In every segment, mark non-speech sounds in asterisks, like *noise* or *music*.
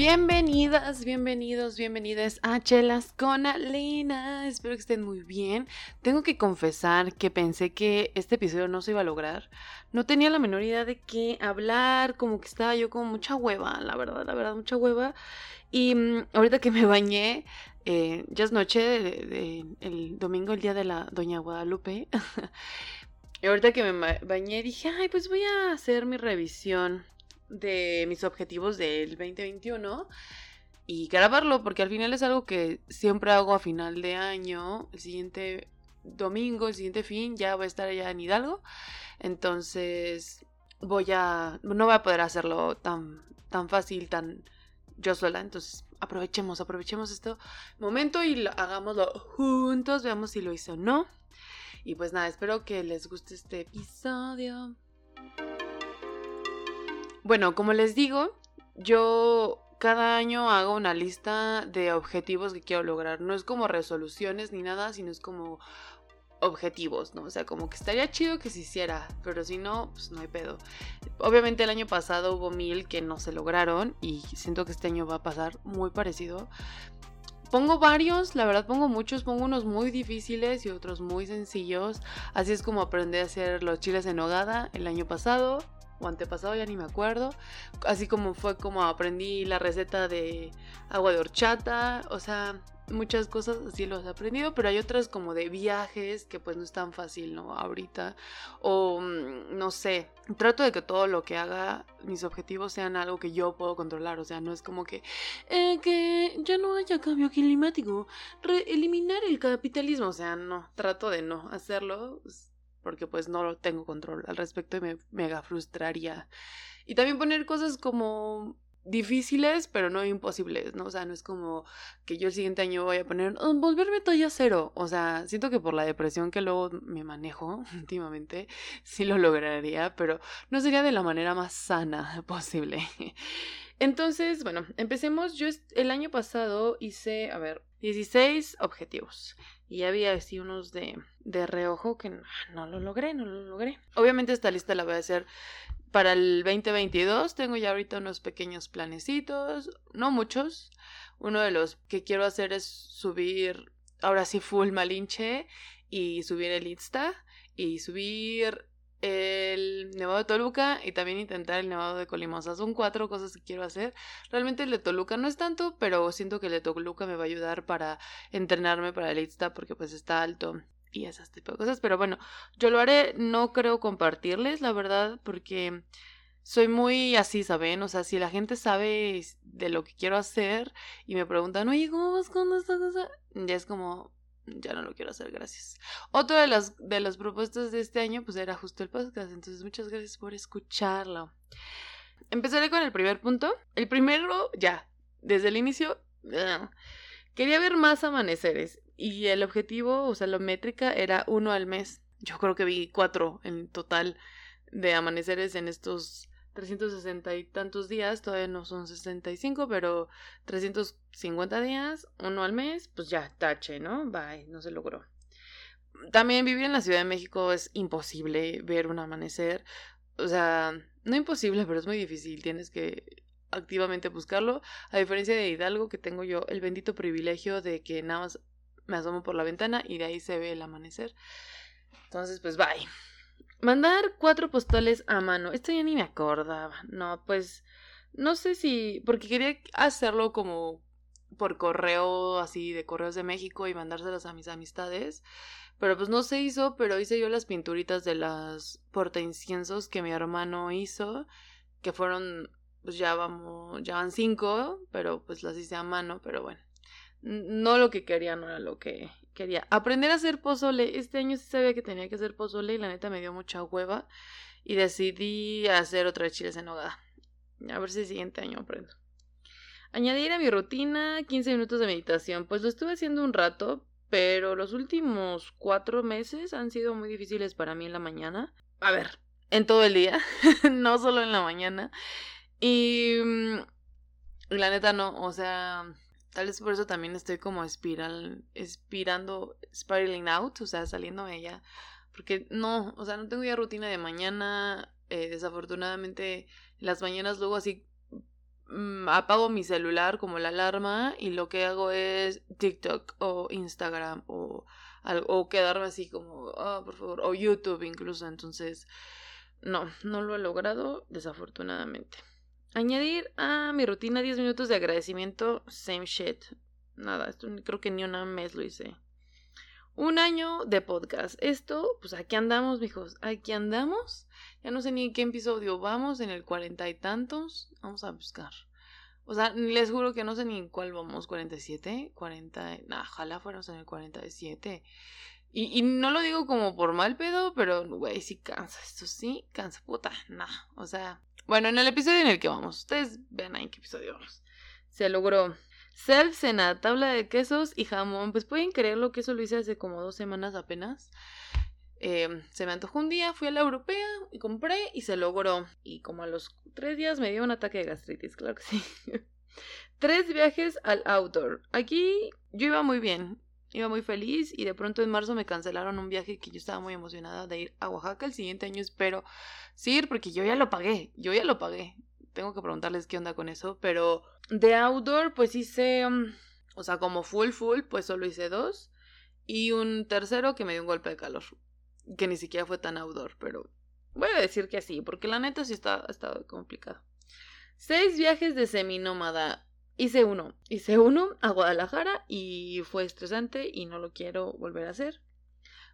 Bienvenidas, bienvenidos, bienvenidas a Chelas con Alina. Espero que estén muy bien. Tengo que confesar que pensé que este episodio no se iba a lograr. No tenía la menor idea de qué hablar, como que estaba yo con mucha hueva, la verdad, la verdad, mucha hueva. Y mm, ahorita que me bañé, eh, ya es noche, el domingo, el día de la Doña Guadalupe. *laughs* y ahorita que me bañé dije, ay, pues voy a hacer mi revisión de mis objetivos del 2021 y grabarlo, porque al final es algo que siempre hago a final de año. El siguiente domingo, el siguiente fin, ya voy a estar allá en Hidalgo. Entonces, voy a. No voy a poder hacerlo tan, tan fácil, tan yo sola. Entonces, aprovechemos, aprovechemos este momento y hagámoslo juntos. Veamos si lo hice o no. Y pues nada, espero que les guste este episodio. Bueno, como les digo, yo cada año hago una lista de objetivos que quiero lograr. No es como resoluciones ni nada, sino es como objetivos, ¿no? O sea, como que estaría chido que se hiciera, pero si no, pues no hay pedo. Obviamente el año pasado hubo mil que no se lograron y siento que este año va a pasar muy parecido. Pongo varios, la verdad pongo muchos, pongo unos muy difíciles y otros muy sencillos. Así es como aprendí a hacer los chiles en hogada el año pasado o antepasado, ya ni me acuerdo. Así como fue como aprendí la receta de agua de horchata, o sea, muchas cosas así los he aprendido, pero hay otras como de viajes que pues no es tan fácil, ¿no? Ahorita. O mm, no sé, trato de que todo lo que haga, mis objetivos sean algo que yo puedo controlar, o sea, no es como que, eh, que ya no haya cambio climático, eliminar el capitalismo, o sea, no, trato de no hacerlo porque pues no lo tengo control al respecto y me mega frustraría. Y también poner cosas como difíciles, pero no imposibles, ¿no? O sea, no es como que yo el siguiente año voy a poner, oh, volverme talla cero. O sea, siento que por la depresión que luego me manejo *laughs* últimamente, sí lo lograría, pero no sería de la manera más sana *laughs* posible. Entonces, bueno, empecemos. Yo el año pasado hice, a ver, 16 objetivos. Y había así unos de, de reojo que no, lo logré, no lo logré. Obviamente esta lista la voy a hacer para el 2022. Tengo ya ahorita unos pequeños planecitos, no muchos. Uno de los que quiero hacer es subir, ahora sí, full Malinche y subir el Insta y subir el Nevado de Toluca y también intentar el Nevado de Colimosa. Son cuatro cosas que quiero hacer. Realmente el de Toluca no es tanto, pero siento que el de Toluca me va a ayudar para entrenarme para el Insta porque pues está alto y esas tipo de cosas. Pero bueno, yo lo haré, no creo compartirles, la verdad, porque soy muy así, ¿saben? O sea, si la gente sabe de lo que quiero hacer y me preguntan, oye, ¿cómo vas con esta cosa? Ya es como, ya no lo quiero hacer, gracias. Otra de las, de propuestas de este año, pues era justo el podcast, entonces muchas gracias por escucharlo. Empezaré con el primer punto. El primero, ya, desde el inicio, quería ver más amaneceres y el objetivo, o sea, la métrica era uno al mes. Yo creo que vi cuatro en total de amaneceres en estos 360 y tantos días, todavía no son 65, pero 350 días, uno al mes, pues ya, tache, ¿no? Bye, no se logró. También vivir en la Ciudad de México es imposible ver un amanecer. O sea, no imposible, pero es muy difícil. Tienes que activamente buscarlo. A diferencia de Hidalgo, que tengo yo el bendito privilegio de que nada más me asomo por la ventana y de ahí se ve el amanecer. Entonces, pues bye. Mandar cuatro postales a mano. Esto ya ni me acordaba. No, pues no sé si. Porque quería hacerlo como por correo, así de correos de México y mandárselas a mis amistades. Pero pues no se hizo, pero hice yo las pinturitas de las porta inciensos que mi hermano hizo. Que fueron, pues ya vamos, ya van cinco, pero pues las hice a mano, pero bueno. No lo que quería, no era lo que quería. Aprender a hacer pozole. Este año sí sabía que tenía que hacer pozole y la neta me dio mucha hueva. Y decidí hacer otra de chiles en hogada. A ver si el siguiente año aprendo. Añadir a mi rutina 15 minutos de meditación. Pues lo estuve haciendo un rato, pero los últimos cuatro meses han sido muy difíciles para mí en la mañana. A ver, en todo el día, *laughs* no solo en la mañana. Y mm, la neta no, o sea, Tal vez por eso también estoy como espiral, espirando, spiraling out, o sea, saliendo de ella. Porque no, o sea, no tengo ya rutina de mañana. Eh, desafortunadamente, las mañanas luego así mm, apago mi celular como la alarma y lo que hago es TikTok o Instagram o, o quedarme así como, ah, por favor, o YouTube incluso. Entonces, no, no lo he logrado, desafortunadamente. Añadir a mi rutina 10 minutos de agradecimiento, same shit. Nada, esto creo que ni un mes lo hice. Un año de podcast. Esto, pues aquí andamos, mijos. Aquí andamos. Ya no sé ni en qué episodio vamos, en el cuarenta y tantos. Vamos a buscar. O sea, les juro que no sé ni en cuál vamos. ¿47? 40. Nah, ojalá fuéramos en el 47. Y, y no lo digo como por mal pedo, pero, güey, sí cansa. Esto sí cansa, puta. Nah. O sea, bueno, en el episodio en el que vamos. Ustedes vean ahí en qué episodio vamos. Se logró. Self cena, tabla de quesos y jamón. Pues pueden creerlo que eso lo hice hace como dos semanas apenas. Em, se me antojó un día, fui a la europea y compré y se logró. Y como a los tres días me dio un ataque de gastritis, claro que sí. *laughs* tres viajes al outdoor. Aquí yo iba muy bien, iba muy feliz y de pronto en marzo me cancelaron un viaje que yo estaba muy emocionada de ir a Oaxaca. El siguiente año espero sí ir porque yo ya lo pagué, yo ya lo pagué. Tengo que preguntarles qué onda con eso, pero de outdoor pues hice, um, o sea, como full full, pues solo hice dos. Y un tercero que me dio un golpe de calor que ni siquiera fue tan outdoor, pero voy a decir que sí, porque la neta sí está, está complicado. Seis viajes de seminómada. Hice uno, hice uno a Guadalajara y fue estresante y no lo quiero volver a hacer.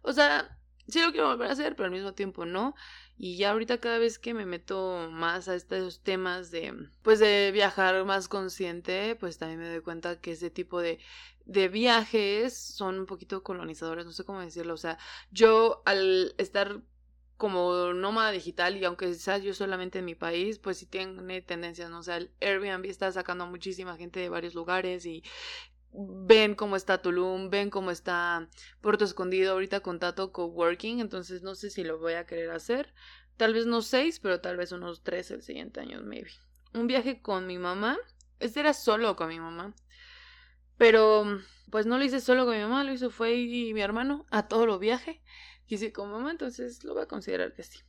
O sea, sí lo quiero volver a hacer, pero al mismo tiempo no. Y ya ahorita cada vez que me meto más a estos temas de, pues de viajar más consciente, pues también me doy cuenta que ese tipo de de viajes son un poquito colonizadores, no sé cómo decirlo. O sea, yo al estar como nómada digital y aunque sea yo solamente en mi país, pues sí tiene tendencias, ¿no? O sea, el Airbnb está sacando a muchísima gente de varios lugares y ven cómo está Tulum, ven cómo está Puerto Escondido ahorita con Tato Coworking, entonces no sé si lo voy a querer hacer. Tal vez no seis, pero tal vez unos tres el siguiente año, maybe. Un viaje con mi mamá. Este era solo con mi mamá. Pero pues no lo hice solo con mi mamá, lo hizo fue y mi hermano a todo lo viaje. Quise con mamá, entonces lo voy a considerar que sí.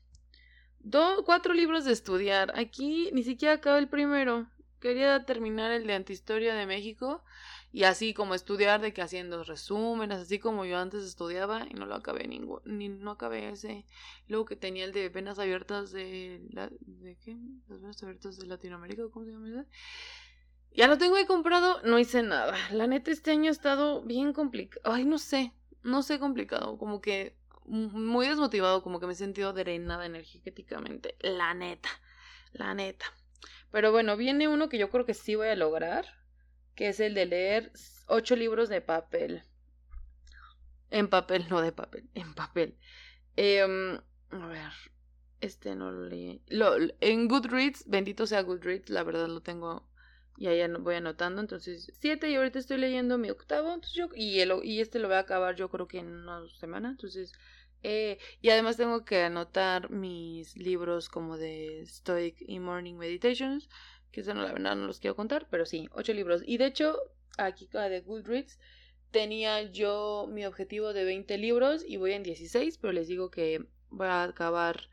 Do, cuatro libros de estudiar. Aquí ni siquiera acabé el primero. Quería terminar el de Antihistoria de México y así como estudiar de que haciendo resúmenes, así como yo antes estudiaba y no lo acabé ningún, ni no acabé ese. Luego que tenía el de venas abiertas de la, de qué? Las venas abiertas de Latinoamérica, ¿cómo se llama? Ya lo tengo ahí comprado, no hice nada. La neta, este año ha estado bien complicado. Ay, no sé, no sé complicado, como que muy desmotivado, como que me he sentido drenada energéticamente. La neta, la neta. Pero bueno, viene uno que yo creo que sí voy a lograr, que es el de leer ocho libros de papel. En papel, no de papel, en papel. Em, a ver, este no lo leí. En Goodreads, bendito sea Goodreads, la verdad lo tengo y ahí voy anotando, entonces siete y ahorita estoy leyendo mi octavo, entonces yo, y, el, y este lo voy a acabar yo creo que en una semana, entonces, eh, y además tengo que anotar mis libros como de Stoic y Morning Meditations, que eso no la verdad no los quiero contar, pero sí, ocho libros, y de hecho, aquí de Goodreads, tenía yo mi objetivo de 20 libros y voy en 16, pero les digo que voy a acabar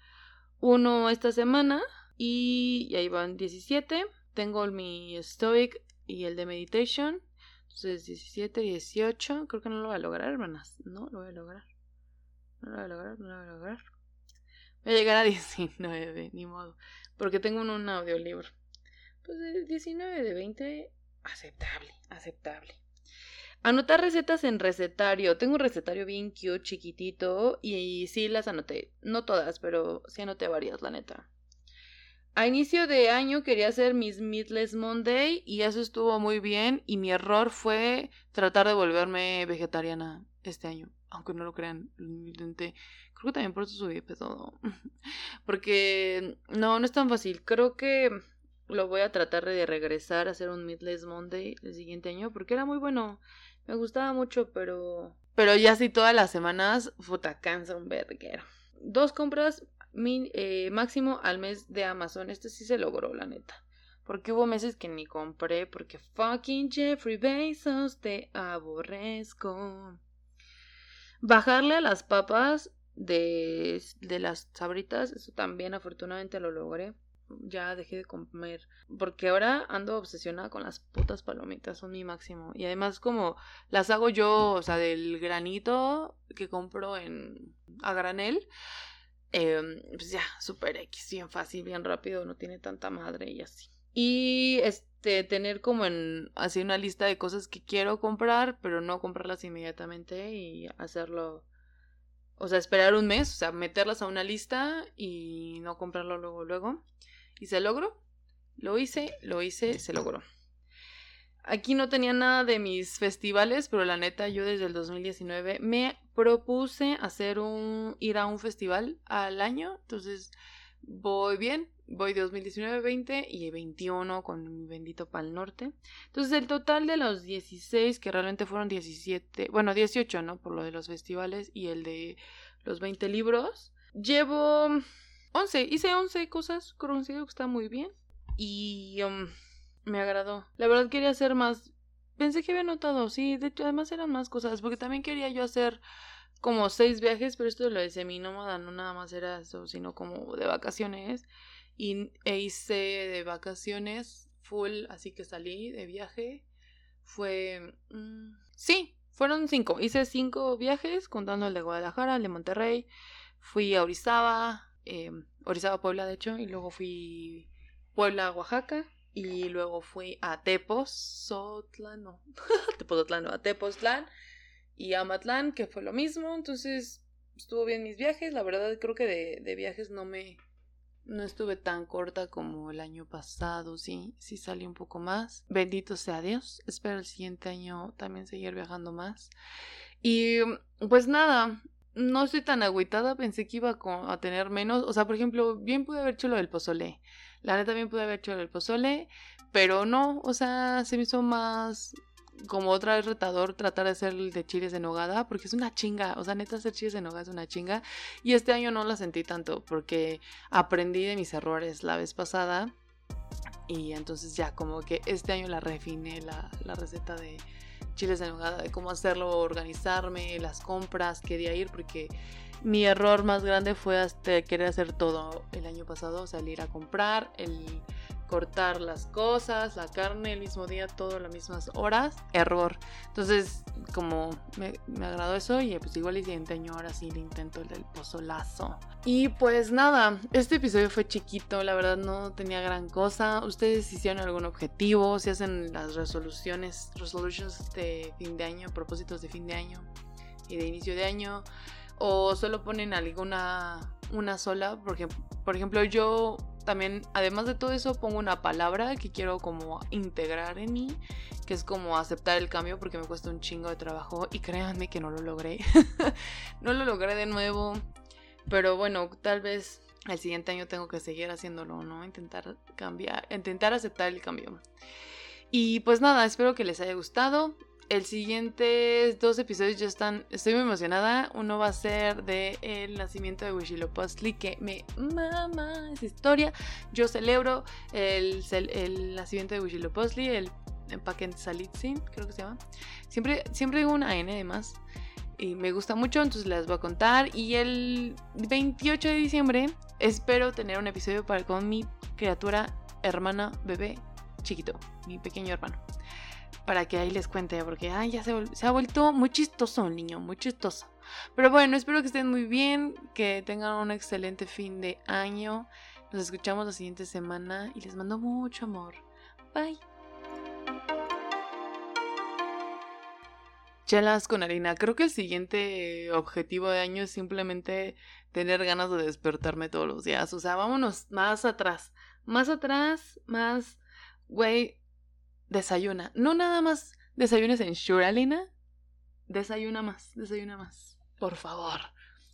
uno esta semana y, ahí van 17 tengo mi Stoic y el de Meditation. Entonces 17, 18. Creo que no lo voy a lograr, hermanas. No lo voy a lograr. No lo voy a lograr, no lo voy a lograr. Voy a llegar a *laughs* 19, ni modo. Porque tengo un, un audiolibro. Pues 19 de 20, aceptable, aceptable. Anotar recetas en recetario. Tengo un recetario bien cute, chiquitito. Y, y sí las anoté. No todas, pero sí anoté varias, la neta. A inicio de año quería hacer mis Meatless Monday y eso estuvo muy bien y mi error fue tratar de volverme vegetariana este año, aunque no lo crean, lo. Creo que también por eso subí peso, *laughs* porque no, no es tan fácil. Creo que lo voy a tratar de regresar a hacer un Meatless Monday el siguiente año porque era muy bueno. Me gustaba mucho, pero pero ya si todas las semanas, puta, cansa un verguero. Dos compras eh, máximo al mes de Amazon. Este sí se logró, la neta. Porque hubo meses que ni compré porque fucking Jeffrey Bezos te aborrezco. Bajarle a las papas de, de las sabritas, eso también afortunadamente lo logré. ya dejé de comer. Porque ahora ando obsesionada con las putas palomitas, son mi máximo. Y además como las hago yo, o sea, del granito que compro en a granel. Em, pues ya, super X, bien fácil, bien rápido, no tiene tanta madre y así. Y este, tener como en así una lista de cosas que quiero comprar, pero no comprarlas inmediatamente y hacerlo o sea, esperar un mes, o sea, meterlas a una lista y no comprarlo luego, luego. Y se logró. Lo hice, lo hice, se logró. Aquí no tenía nada de mis festivales, pero la neta yo desde el 2019 me propuse hacer un ir a un festival al año, entonces voy bien, voy 2019, 20 y 21 con mi bendito Pal Norte. Entonces el total de los 16, que realmente fueron 17, bueno, 18, ¿no? Por lo de los festivales y el de los 20 libros. Llevo 11, hice 11 cosas, considero que está muy bien y um, me agradó. La verdad quería hacer más, pensé que había notado, sí, de hecho además eran más cosas, porque también quería yo hacer como seis viajes, pero esto lo de seminómada no nada más era eso, sino como de vacaciones y e hice de vacaciones full, así que salí de viaje. Fue... Mm, sí, fueron cinco. Hice cinco viajes, contando el de Guadalajara, el de Monterrey. Fui a Orizaba, eh, Orizaba, Puebla, de hecho, y luego fui Puebla, Oaxaca. Y luego fui a Tepos, Sotlán, no, no, a Tepoztlán y a Matlán, que fue lo mismo. Entonces, estuvo bien mis viajes. La verdad, creo que de, de viajes no me, no estuve tan corta como el año pasado, sí, sí salí un poco más. Bendito sea Dios. Espero el siguiente año también seguir viajando más. Y pues nada, no estoy tan agüitada, pensé que iba a tener menos. O sea, por ejemplo, bien pude haber hecho lo del pozole. La neta bien pude haber hecho del pozole, pero no, o sea, se me hizo más como otra vez retador tratar de hacer el de chiles de nogada, porque es una chinga, o sea, neta hacer chiles de nogada es una chinga. Y este año no la sentí tanto, porque aprendí de mis errores la vez pasada. Y entonces ya como que este año la refiné la, la receta de chiles de nogada, de cómo hacerlo, organizarme, las compras, quería ir, porque mi error más grande fue hasta querer hacer todo el año pasado, salir a comprar, el cortar las cosas, la carne el mismo día, todo a las mismas horas, error. Entonces, como me, agradó eso y pues igual el siguiente año ahora sí le intento el del pozolazo. Y pues nada, este episodio fue chiquito, la verdad no tenía gran cosa. Ustedes hicieron algún objetivo, si hacen las resoluciones, resolutions de fin de año, propósitos de fin de año y de inicio de año o solo ponen alguna una sola, porque por ejemplo yo también, además de todo eso, pongo una palabra que quiero como integrar en mí, que es como aceptar el cambio porque me cuesta un chingo de trabajo y créanme que no lo logré. *laughs* no lo logré de nuevo, pero bueno, tal vez el siguiente año tengo que seguir haciéndolo, ¿no? Intentar cambiar, intentar aceptar el cambio. Y pues nada, espero que les haya gustado el siguiente dos episodios ya están. Estoy muy emocionada. Uno va a ser de el nacimiento de Huitzilopochtli, que me mama esa historia. Yo celebro el, el nacimiento de Huitzilopochtli, el Salitzin, creo que se llama. Siempre, siempre digo una N además. Y me gusta mucho, entonces les voy a contar. Y el 28 de diciembre espero tener un episodio para con mi criatura, hermana, bebé, chiquito, mi pequeño hermano para que ahí les cuente, porque ay, ya se, ha vuelto muy chistoso un niño, muy chistoso. Pero bueno, espero que estén muy bien, que tengan un excelente fin de año. Nos escuchamos la siguiente semana y les mando mucho amor. Bye. Chelas con harina. Creo que el siguiente objetivo de año es simplemente tener ganas de despertarme todos los días. O sea, vámonos más atrás. Más atrás, más... Güey, desayuna. No nada más desayunes en Shuralina. Desayuna más, desayuna más. Por favor.